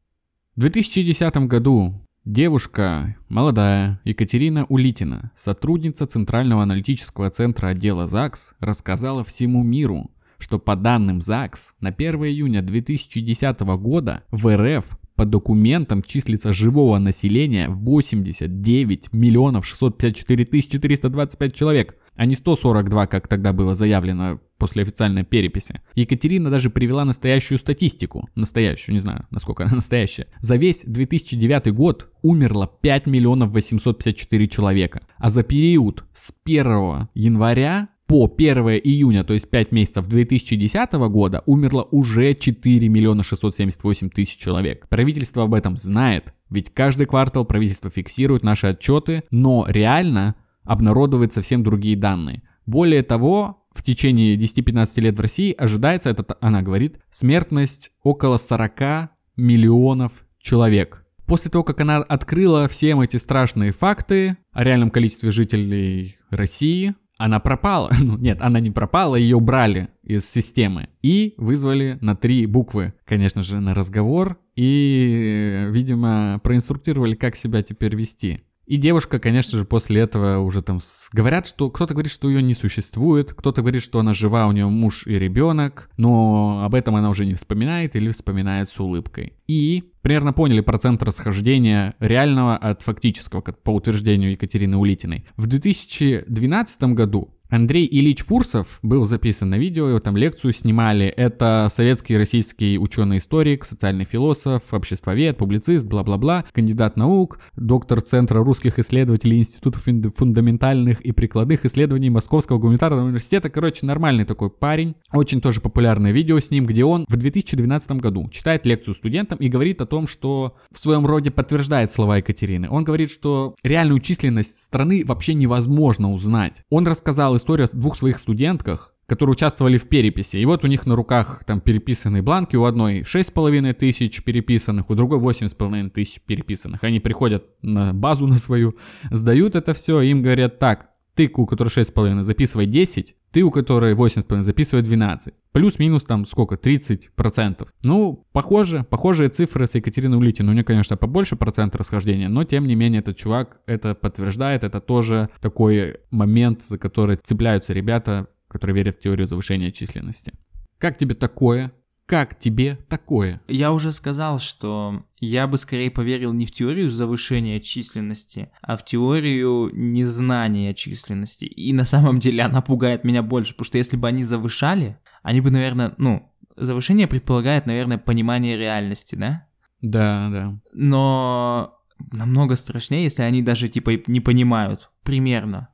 В 2010 году Девушка, молодая, Екатерина Улитина, сотрудница Центрального аналитического центра отдела ЗАГС, рассказала всему миру, что по данным ЗАГС на 1 июня 2010 года в РФ по документам числится живого населения 89 миллионов 654 тысяч 425 человек, а не 142, как тогда было заявлено после официальной переписи. Екатерина даже привела настоящую статистику. Настоящую, не знаю, насколько она настоящая. За весь 2009 год умерло 5 миллионов 854 человека. А за период с 1 января по 1 июня, то есть 5 месяцев 2010 года, умерло уже 4 миллиона 678 тысяч человек. Правительство об этом знает, ведь каждый квартал правительство фиксирует наши отчеты, но реально обнародует совсем другие данные. Более того, в течение 10-15 лет в России ожидается, это она говорит, смертность около 40 миллионов человек. После того, как она открыла все эти страшные факты о реальном количестве жителей России, она пропала. Ну, нет, она не пропала, ее убрали из системы и вызвали на три буквы, конечно же, на разговор и, видимо, проинструктировали, как себя теперь вести. И девушка, конечно же, после этого уже там говорят, что кто-то говорит, что ее не существует, кто-то говорит, что она жива, у нее муж и ребенок, но об этом она уже не вспоминает или вспоминает с улыбкой. И примерно поняли процент расхождения реального от фактического, по утверждению Екатерины Улитиной. В 2012 году Андрей Ильич Фурсов был записан на видео, его там лекцию снимали. Это советский российский ученый-историк, социальный философ, обществовед, публицист, бла-бла-бла, кандидат наук, доктор Центра русских исследователей Института фундаментальных и прикладных исследований Московского гуманитарного университета. Короче, нормальный такой парень. Очень тоже популярное видео с ним, где он в 2012 году читает лекцию студентам и говорит о том, что в своем роде подтверждает слова Екатерины. Он говорит, что реальную численность страны вообще невозможно узнать. Он рассказал историю о двух своих студентках, которые участвовали в переписи. И вот у них на руках там переписанные бланки, у одной 6,5 тысяч переписанных, у другой 8,5 тысяч переписанных. Они приходят на базу на свою, сдают это все, им говорят так, ты, у которой 6,5, записывай 10, ты, у которой 8,5, записывай 12. Плюс-минус там сколько? 30%. Ну, похоже, похожие цифры с Екатериной Улитиной. У нее, конечно, побольше процент расхождения, но тем не менее этот чувак это подтверждает. Это тоже такой момент, за который цепляются ребята, которые верят в теорию завышения численности. Как тебе такое? Как тебе такое? Я уже сказал, что я бы скорее поверил не в теорию завышения численности, а в теорию незнания численности. И на самом деле она пугает меня больше, потому что если бы они завышали, они бы, наверное, ну, завышение предполагает, наверное, понимание реальности, да? Да, да. Но намного страшнее, если они даже типа не понимают примерно.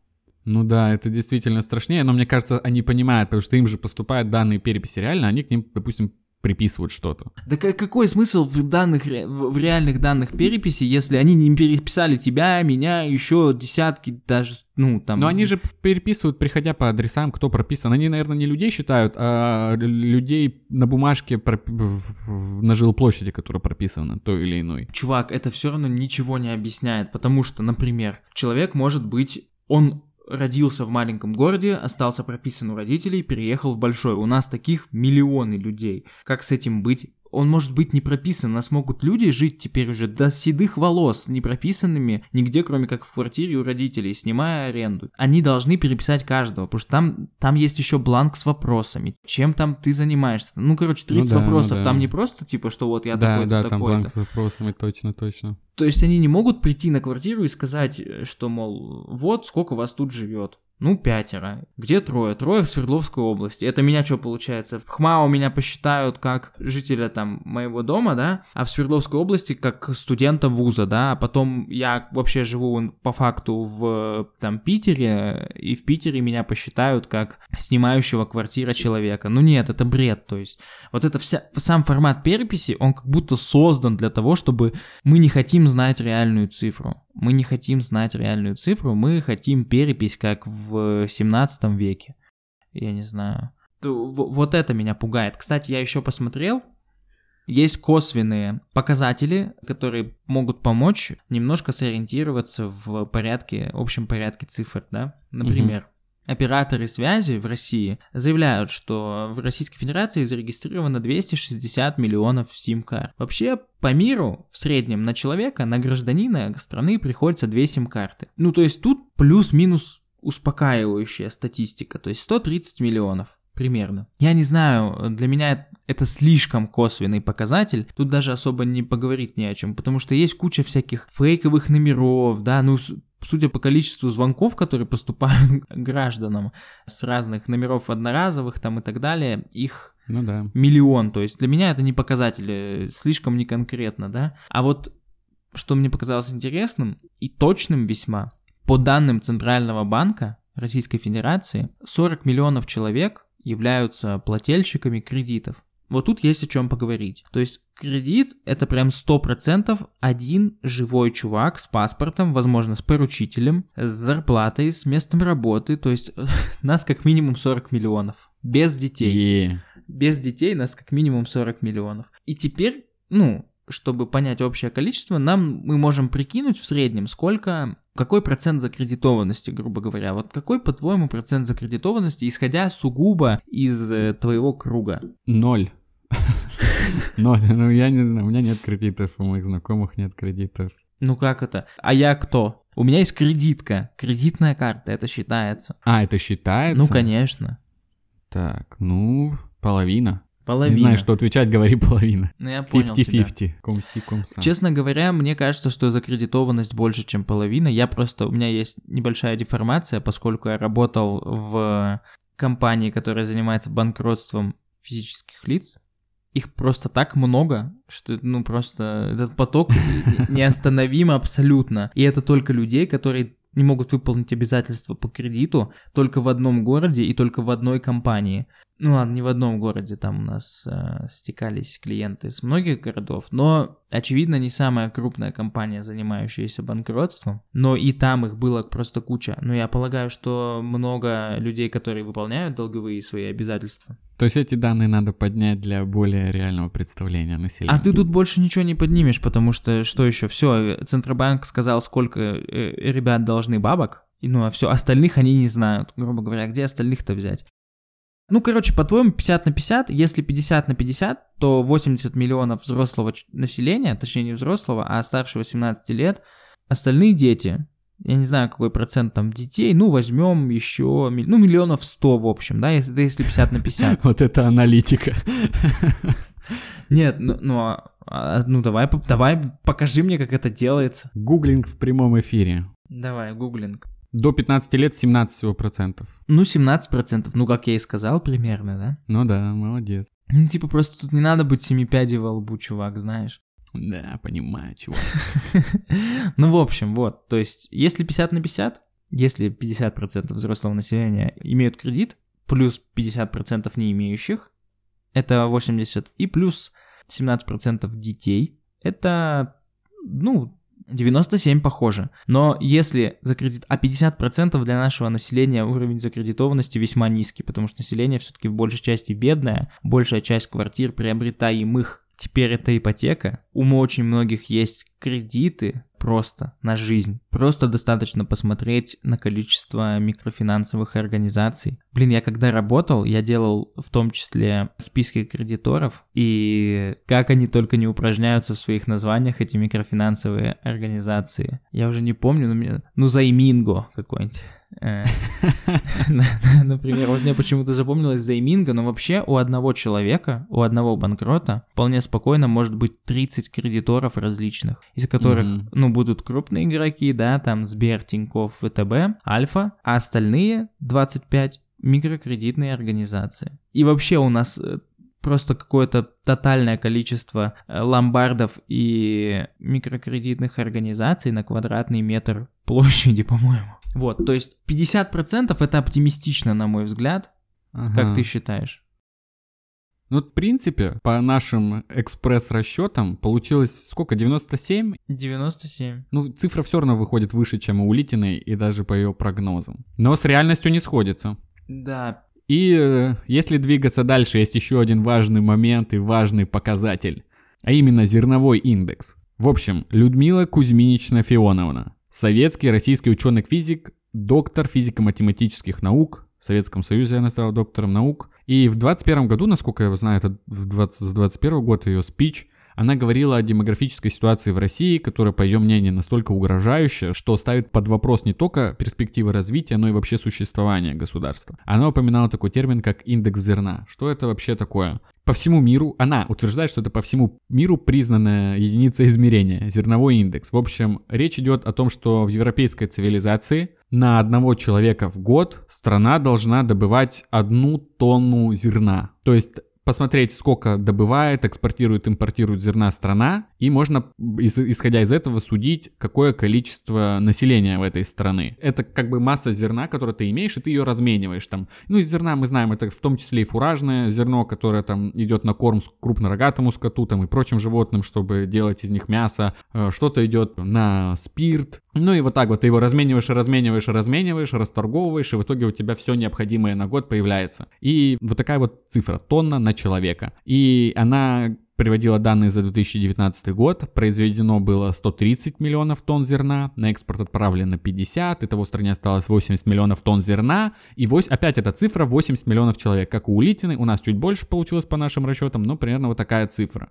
Ну да, это действительно страшнее, но мне кажется, они понимают, потому что им же поступают данные переписи реально, они к ним, допустим, приписывают что-то. Да какой смысл в данных, в реальных данных переписи, если они не переписали тебя, меня, еще десятки, даже, ну, там... Но они же переписывают, приходя по адресам, кто прописан. Они, наверное, не людей считают, а людей на бумажке проп... на жилплощади, которая прописана, той или иной. Чувак, это все равно ничего не объясняет, потому что, например, человек может быть, он родился в маленьком городе, остался прописан у родителей, переехал в большой. У нас таких миллионы людей. Как с этим быть? Он может быть не прописан, у нас могут люди жить теперь уже до седых волос, не прописанными нигде, кроме как в квартире у родителей, снимая аренду. Они должны переписать каждого, потому что там, там есть еще бланк с вопросами. Чем там ты занимаешься? Ну, короче, 30 ну, да, вопросов. Ну, да. Там не просто типа, что вот я да, такой-то, Да, такой-то. там бланк с вопросами, точно, точно. То есть они не могут прийти на квартиру и сказать, что, мол, вот сколько вас тут живет. Ну, пятеро. Где трое? Трое в Свердловской области. Это меня что получается? В ХМАО меня посчитают как жителя там моего дома, да? А в Свердловской области как студента вуза, да? А потом я вообще живу по факту в там Питере, и в Питере меня посчитают как снимающего квартира человека. Ну нет, это бред. То есть вот это вся, сам формат переписи, он как будто создан для того, чтобы мы не хотим знать реальную цифру. Мы не хотим знать реальную цифру, мы хотим перепись, как в 17 веке. Я не знаю. Вот это меня пугает. Кстати, я еще посмотрел, есть косвенные показатели, которые могут помочь немножко сориентироваться в порядке, общем порядке цифр, да. Например, угу. Операторы связи в России заявляют, что в Российской Федерации зарегистрировано 260 миллионов сим-карт. Вообще, по миру в среднем на человека, на гражданина страны приходится две сим-карты. Ну, то есть тут плюс-минус успокаивающая статистика, то есть 130 миллионов примерно. Я не знаю, для меня это слишком косвенный показатель, тут даже особо не поговорить не о чем, потому что есть куча всяких фейковых номеров, да, ну, судя по количеству звонков, которые поступают гражданам с разных номеров одноразовых там и так далее, их ну да. миллион, то есть для меня это не показатель, э, слишком не конкретно, да. А вот что мне показалось интересным и точным весьма, по данным Центрального банка Российской Федерации, 40 миллионов человек являются плательщиками кредитов. Вот тут есть о чем поговорить. То есть кредит это прям 100% один живой чувак с паспортом, возможно, с поручителем, с зарплатой, с местом работы. То есть нас как минимум 40 миллионов. Без детей. Yeah. Без детей нас как минимум 40 миллионов. И теперь, ну, чтобы понять общее количество, нам мы можем прикинуть в среднем, сколько, какой процент закредитованности, грубо говоря. Вот какой, по-твоему, процент закредитованности, исходя сугубо из э, твоего круга? Ноль. Ноль. Ну, я не знаю, у меня нет кредитов, у моих знакомых нет кредитов. Ну как это? А я кто? У меня есть кредитка, кредитная карта, это считается. А, это считается? Ну, конечно. Так, ну, половина. Половина. Не знаю, что отвечать, говори половина. Ну, я понял 50-50. тебя. Комси, комса. Честно говоря, мне кажется, что закредитованность больше, чем половина. Я просто, у меня есть небольшая деформация, поскольку я работал в компании, которая занимается банкротством физических лиц. Их просто так много, что, ну, просто этот поток неостановим абсолютно. И это только людей, которые не могут выполнить обязательства по кредиту только в одном городе и только в одной компании. Ну ладно, не в одном городе, там у нас э, стекались клиенты с многих городов, но, очевидно, не самая крупная компания, занимающаяся банкротством, но и там их было просто куча. Но я полагаю, что много людей, которые выполняют долговые свои обязательства. То есть эти данные надо поднять для более реального представления населения. А ты тут больше ничего не поднимешь, потому что что еще? Все, Центробанк сказал, сколько э, ребят должны бабок, ну а все, остальных они не знают. Грубо говоря, где остальных-то взять? Ну, короче, по-твоему, 50 на 50, если 50 на 50, то 80 миллионов взрослого населения, точнее не взрослого, а старше 18 лет, остальные дети. Я не знаю, какой процент там детей, ну, возьмем еще, ну, миллионов 100, в общем, да, если, если 50 на 50. Вот это аналитика. Нет, ну, ну, а, а, ну давай, давай, покажи мне, как это делается. Гуглинг в прямом эфире. Давай, гуглинг. До 15 лет 17 всего процентов. Ну, 17 процентов, ну, как я и сказал примерно, да? Ну да, молодец. Ну, типа, просто тут не надо быть семипядей во лбу, чувак, знаешь. Да, понимаю, чувак. Ну, в общем, вот, то есть, если 50 на 50, если 50% взрослого населения имеют кредит, плюс 50% не имеющих, это 80, и плюс 17% детей, это, ну, 97 похоже. Но если закредит... А 50% для нашего населения уровень закредитованности весьма низкий, потому что население все-таки в большей части бедное, большая часть квартир приобретаемых теперь это ипотека. У очень многих есть кредиты просто на жизнь. Просто достаточно посмотреть на количество микрофинансовых организаций. Блин, я когда работал, я делал в том числе списки кредиторов, и как они только не упражняются в своих названиях, эти микрофинансовые организации. Я уже не помню, но мне... Ну, Займинго какой-нибудь. Э, например, вот мне почему-то запомнилось Займинга, но вообще у одного человека, у одного банкрота вполне спокойно может быть 30 кредиторов различных, из которых, ну, будут крупные игроки, да, там Сбер, Тинькофф, ВТБ, Альфа, а остальные 25 микрокредитные организации. И вообще у нас э, просто какое-то тотальное количество э, ломбардов и микрокредитных организаций на квадратный метр площади, по-моему. Вот, то есть 50% это оптимистично, на мой взгляд. Ага. Как ты считаешь? Ну, в принципе, по нашим экспресс-расчетам получилось сколько, 97? 97. Ну, цифра все равно выходит выше, чем у Улитиной и даже по ее прогнозам. Но с реальностью не сходится. Да. И э, если двигаться дальше, есть еще один важный момент и важный показатель, а именно зерновой индекс. В общем, Людмила Кузьминична Фионовна, Советский российский ученый-физик доктор физико-математических наук. В Советском Союзе она стала доктором наук. И в 21 году, насколько я знаю, это в 20, с 21 год ее спич – она говорила о демографической ситуации в России, которая, по ее мнению, настолько угрожающая, что ставит под вопрос не только перспективы развития, но и вообще существования государства. Она упоминала такой термин, как индекс зерна. Что это вообще такое? По всему миру, она утверждает, что это по всему миру признанная единица измерения, зерновой индекс. В общем, речь идет о том, что в европейской цивилизации на одного человека в год страна должна добывать одну тонну зерна. То есть посмотреть, сколько добывает, экспортирует, импортирует зерна страна, и можно, исходя из этого, судить, какое количество населения в этой страны. Это как бы масса зерна, которую ты имеешь, и ты ее размениваешь там. Ну, из зерна мы знаем, это в том числе и фуражное зерно, которое там идет на корм крупнорогатому скоту там и прочим животным, чтобы делать из них мясо. Э, что-то идет на спирт, ну и вот так вот ты его размениваешь и размениваешь и размениваешь, расторговываешь, и в итоге у тебя все необходимое на год появляется. И вот такая вот цифра, тонна на человека. И она приводила данные за 2019 год. Произведено было 130 миллионов тонн зерна, на экспорт отправлено 50, итого в стране осталось 80 миллионов тонн зерна, и 8, опять эта цифра 80 миллионов человек, как у Улитины, у нас чуть больше получилось по нашим расчетам, но примерно вот такая цифра.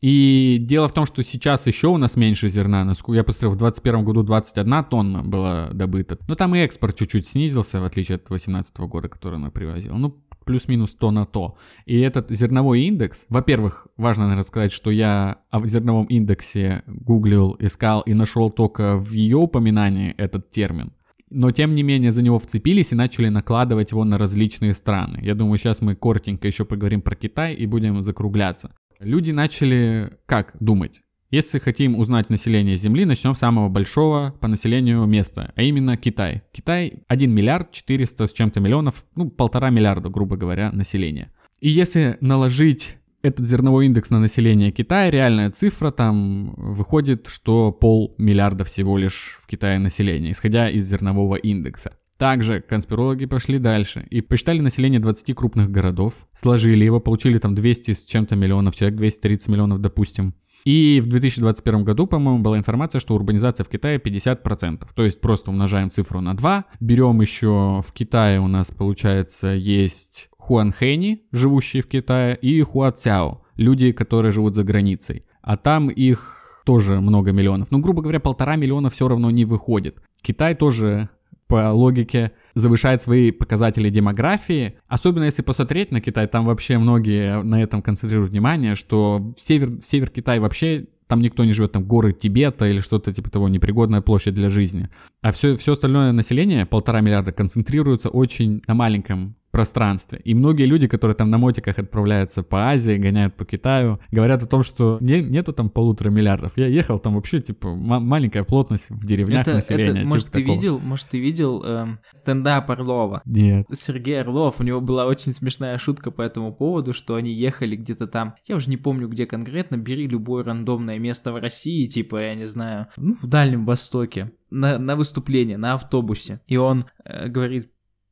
И дело в том, что сейчас еще у нас меньше зерна. Насколько я посмотрел, в 2021 году 21 тонна была добыта. Но там и экспорт чуть-чуть снизился, в отличие от 2018 года, который она привозила. Ну, плюс-минус то на то. И этот зерновой индекс, во-первых, важно, наверное, сказать, что я о зерновом индексе гуглил, искал и нашел только в ее упоминании этот термин. Но, тем не менее, за него вцепились и начали накладывать его на различные страны. Я думаю, сейчас мы коротенько еще поговорим про Китай и будем закругляться. Люди начали как думать? Если хотим узнать население Земли, начнем с самого большого по населению места, а именно Китай. Китай 1 миллиард 400 с чем-то миллионов, ну полтора миллиарда, грубо говоря, населения. И если наложить этот зерновой индекс на население Китая, реальная цифра там выходит, что полмиллиарда всего лишь в Китае населения, исходя из зернового индекса. Также конспирологи пошли дальше и посчитали население 20 крупных городов, сложили его, получили там 200 с чем-то миллионов человек, 230 миллионов, допустим. И в 2021 году, по-моему, была информация, что урбанизация в Китае 50%. То есть просто умножаем цифру на 2. Берем еще в Китае у нас, получается, есть Хуанхэни, живущие в Китае, и Хуацяо, люди, которые живут за границей. А там их тоже много миллионов. Но, ну, грубо говоря, полтора миллиона все равно не выходит. Китай тоже по логике завышает свои показатели демографии. Особенно если посмотреть на Китай, там вообще многие на этом концентрируют внимание, что север, север Китая вообще там никто не живет, там горы Тибета или что-то типа того, непригодная площадь для жизни. А все, все остальное население, полтора миллиарда, концентрируется очень на маленьком пространстве. И многие люди, которые там на мотиках отправляются по Азии, гоняют по Китаю, говорят о том, что не, нету там полутора миллиардов. Я ехал, там вообще, типа, маленькая плотность в деревнях это, населения. Это, типа может, ты такого. видел, может, ты видел эм, стендап Орлова? Нет. Сергей Орлов, у него была очень смешная шутка по этому поводу, что они ехали где-то там, я уже не помню, где конкретно, бери любое рандомное место в России, типа, я не знаю, ну, в Дальнем Востоке, на, на выступление, на автобусе. И он э, говорит,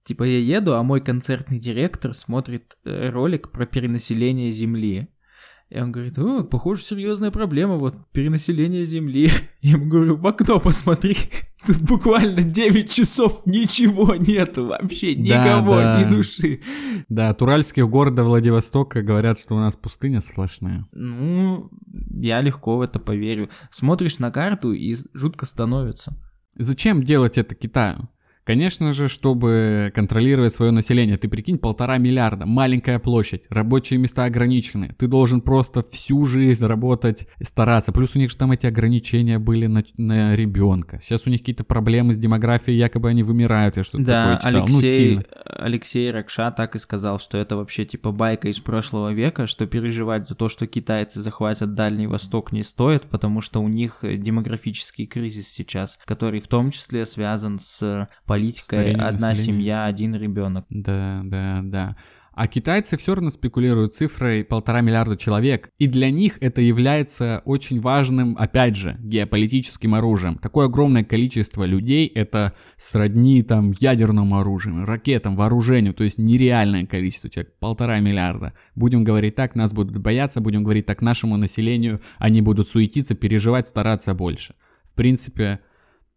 Типа я еду, а мой концертный директор смотрит э, ролик про перенаселение Земли. И он говорит, о, похоже, серьезная проблема, вот, перенаселение Земли. Я ему говорю, в окно посмотри, тут буквально 9 часов ничего нету, вообще никого, да, да. ни души. Да, от Уральских гор до Владивостока говорят, что у нас пустыня сплошная. Ну, я легко в это поверю. Смотришь на карту и жутко становится. Зачем делать это Китаю? Конечно же, чтобы контролировать свое население, ты прикинь, полтора миллиарда, маленькая площадь, рабочие места ограничены, ты должен просто всю жизнь работать, стараться. Плюс у них же там эти ограничения были на, на ребенка. Сейчас у них какие-то проблемы с демографией, якобы они вымирают, я что-то да, такое читал. Алексей, ну, Алексей Ракша так и сказал, что это вообще типа байка из прошлого века, что переживать за то, что китайцы захватят Дальний Восток не стоит, потому что у них демографический кризис сейчас, который в том числе связан с политикой одна населения. семья, один ребенок. Да, да, да. А китайцы все равно спекулируют цифрой полтора миллиарда человек, и для них это является очень важным, опять же, геополитическим оружием. Такое огромное количество людей — это сродни там ядерному оружию, ракетам, вооружению, то есть нереальное количество человек, полтора миллиарда. Будем говорить так, нас будут бояться, будем говорить так нашему населению, они будут суетиться, переживать, стараться больше. В принципе,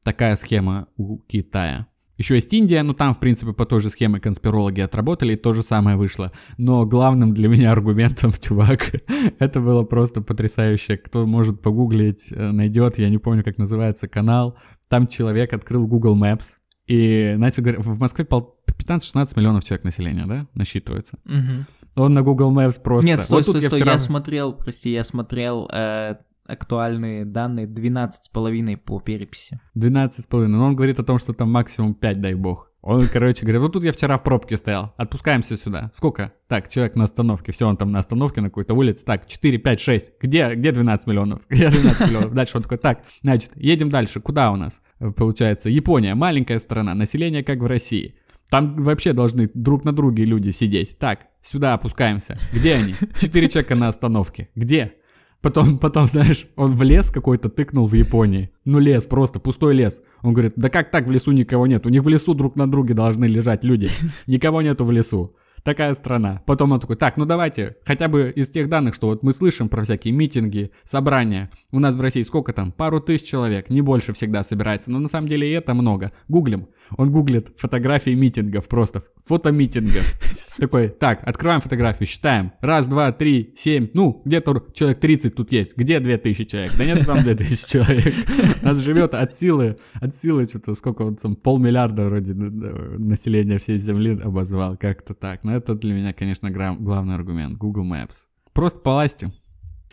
такая схема у Китая. Еще есть Индия, ну там, в принципе, по той же схеме конспирологи отработали, и то же самое вышло. Но главным для меня аргументом, чувак, это было просто потрясающе. Кто может погуглить, э, найдет, я не помню, как называется канал. Там человек открыл Google Maps и начал говорить, в Москве 15-16 миллионов человек населения, да, насчитывается. Угу. Он на Google Maps просто... Нет, стой, Вот стой, я стой, вчера- я смотрел, прости, я смотрел э, актуальные данные 12,5 по переписи. 12,5. Но он говорит о том, что там максимум 5, дай бог. Он, короче, говорит, вот тут я вчера в пробке стоял, отпускаемся сюда. Сколько? Так, человек на остановке, все, он там на остановке на какой-то улице. Так, 4, 5, 6. Где, где 12 миллионов? Где 12 миллионов? Дальше он такой, так, значит, едем дальше. Куда у нас? Э, Получается, Япония, маленькая страна, население как в России. Там вообще должны друг на друге люди сидеть. Так, сюда опускаемся. Где они? Четыре человека на остановке. Где? Потом, потом, знаешь, он в лес какой-то тыкнул в Японии. Ну, лес, просто пустой лес. Он говорит, да как так в лесу никого нет? У них в лесу друг на друге должны лежать люди. Никого нету в лесу. Такая страна. Потом он такой, так, ну давайте, хотя бы из тех данных, что вот мы слышим про всякие митинги, собрания. У нас в России сколько там? Пару тысяч человек, не больше всегда собирается. Но на самом деле и это много. Гуглим. Он гуглит фотографии митингов просто. Фото митингов. Такой, так, открываем фотографию, считаем. Раз, два, три, семь. Ну, где-то человек 30 тут есть. Где 2000 человек? Да нет там 2000 человек. Нас живет от силы, от силы что-то, сколько он там, полмиллиарда вроде населения всей Земли обозвал. Как-то так. Это для меня, конечно, главный аргумент. Google Maps. Просто по власти.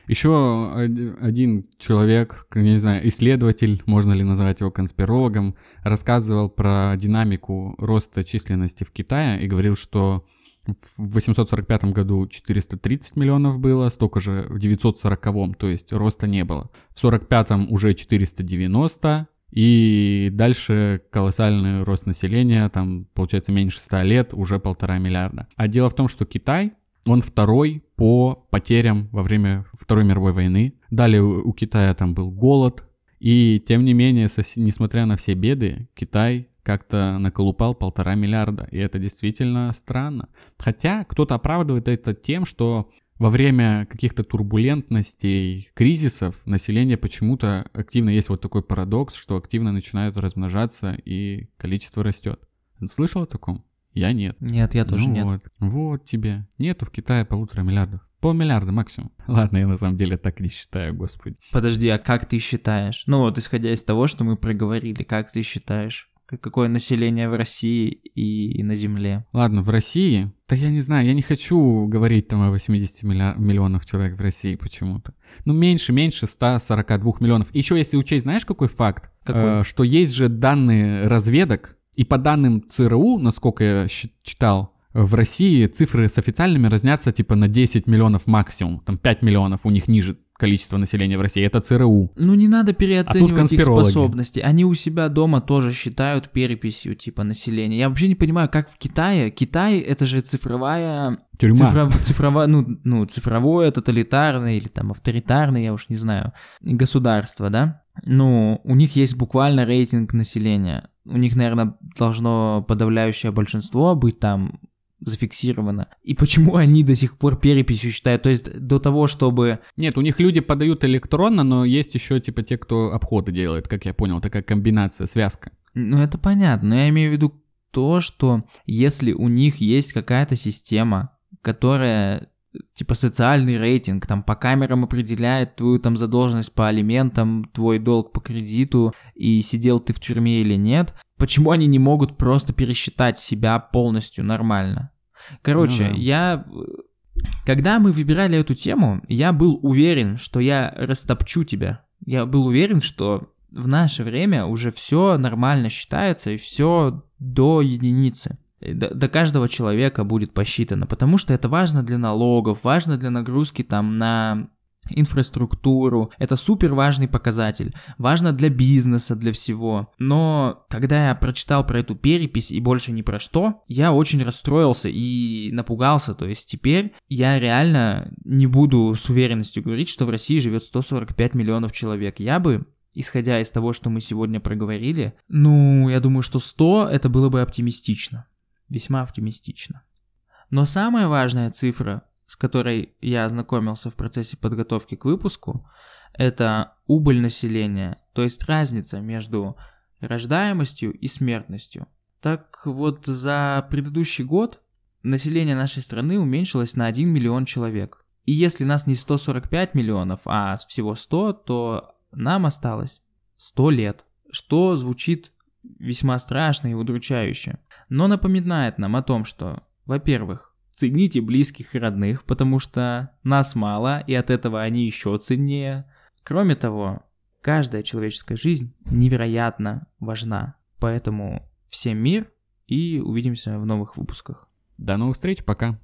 Еще од- один человек, я не знаю, исследователь, можно ли назвать его конспирологом, рассказывал про динамику роста численности в Китае и говорил, что в 845 году 430 миллионов было, столько же в 940, то есть роста не было. В 45 уже 490, и дальше колоссальный рост населения, там, получается, меньше 100 лет, уже полтора миллиарда. А дело в том, что Китай, он второй по потерям во время Второй мировой войны. Далее у Китая там был голод, и тем не менее, несмотря на все беды, Китай как-то наколупал полтора миллиарда, и это действительно странно. Хотя кто-то оправдывает это тем, что во время каких-то турбулентностей, кризисов население почему-то активно есть вот такой парадокс, что активно начинают размножаться и количество растет. Слышал о таком? Я нет. Нет, я тоже Ну нет. Вот, вот тебе. Нету в Китае полутора миллиардов. Полмиллиарда максимум. Ладно, я на самом деле так не считаю, господи. Подожди, а как ты считаешь? Ну вот, исходя из того, что мы проговорили, как ты считаешь? Как- Какое население в России и на Земле? Ладно, в России, да я не знаю, я не хочу говорить там о 80 милля- миллионах человек в России почему-то. Ну, меньше, меньше 142 миллионов. Еще если учесть, знаешь, какой факт? Какой? Э, что есть же данные разведок, и по данным ЦРУ, насколько я читал, в России цифры с официальными разнятся типа на 10 миллионов максимум. Там 5 миллионов у них ниже количество населения в России. Это ЦРУ. Ну не надо переоценивать их конспирологи. способности. Они у себя дома тоже считают переписью типа населения. Я вообще не понимаю, как в Китае. Китай это же цифровая Тюрьма. Цифров- цифрово- ну, ну, цифровое, тоталитарное или там авторитарное, я уж не знаю, государство, да? Ну, у них есть буквально рейтинг населения. У них, наверное, должно подавляющее большинство быть там зафиксировано. И почему они до сих пор переписью считают? То есть до того, чтобы... Нет, у них люди подают электронно, но есть еще типа те, кто обходы делает, как я понял, такая комбинация, связка. Ну, это понятно, но я имею в виду то, что если у них есть какая-то система, которая типа социальный рейтинг, там по камерам определяет твою там задолженность по алиментам, твой долг по кредиту, и сидел ты в тюрьме или нет, почему они не могут просто пересчитать себя полностью нормально? Короче, Ну да. я... Когда мы выбирали эту тему, я был уверен, что я растопчу тебя. Я был уверен, что в наше время уже все нормально считается и все до единицы. До, до каждого человека будет посчитано, потому что это важно для налогов, важно для нагрузки там на инфраструктуру. Это супер важный показатель. Важно для бизнеса, для всего. Но когда я прочитал про эту перепись и больше ни про что, я очень расстроился и напугался. То есть теперь я реально не буду с уверенностью говорить, что в России живет 145 миллионов человек. Я бы исходя из того, что мы сегодня проговорили, ну, я думаю, что 100 это было бы оптимистично. Весьма оптимистично. Но самая важная цифра, с которой я ознакомился в процессе подготовки к выпуску, это убыль населения, то есть разница между рождаемостью и смертностью. Так вот, за предыдущий год население нашей страны уменьшилось на 1 миллион человек. И если нас не 145 миллионов, а всего 100, то нам осталось 100 лет, что звучит весьма страшно и удручающе. Но напоминает нам о том, что, во-первых, цените близких и родных, потому что нас мало, и от этого они еще ценнее. Кроме того, каждая человеческая жизнь невероятно важна. Поэтому всем мир и увидимся в новых выпусках. До новых встреч, пока.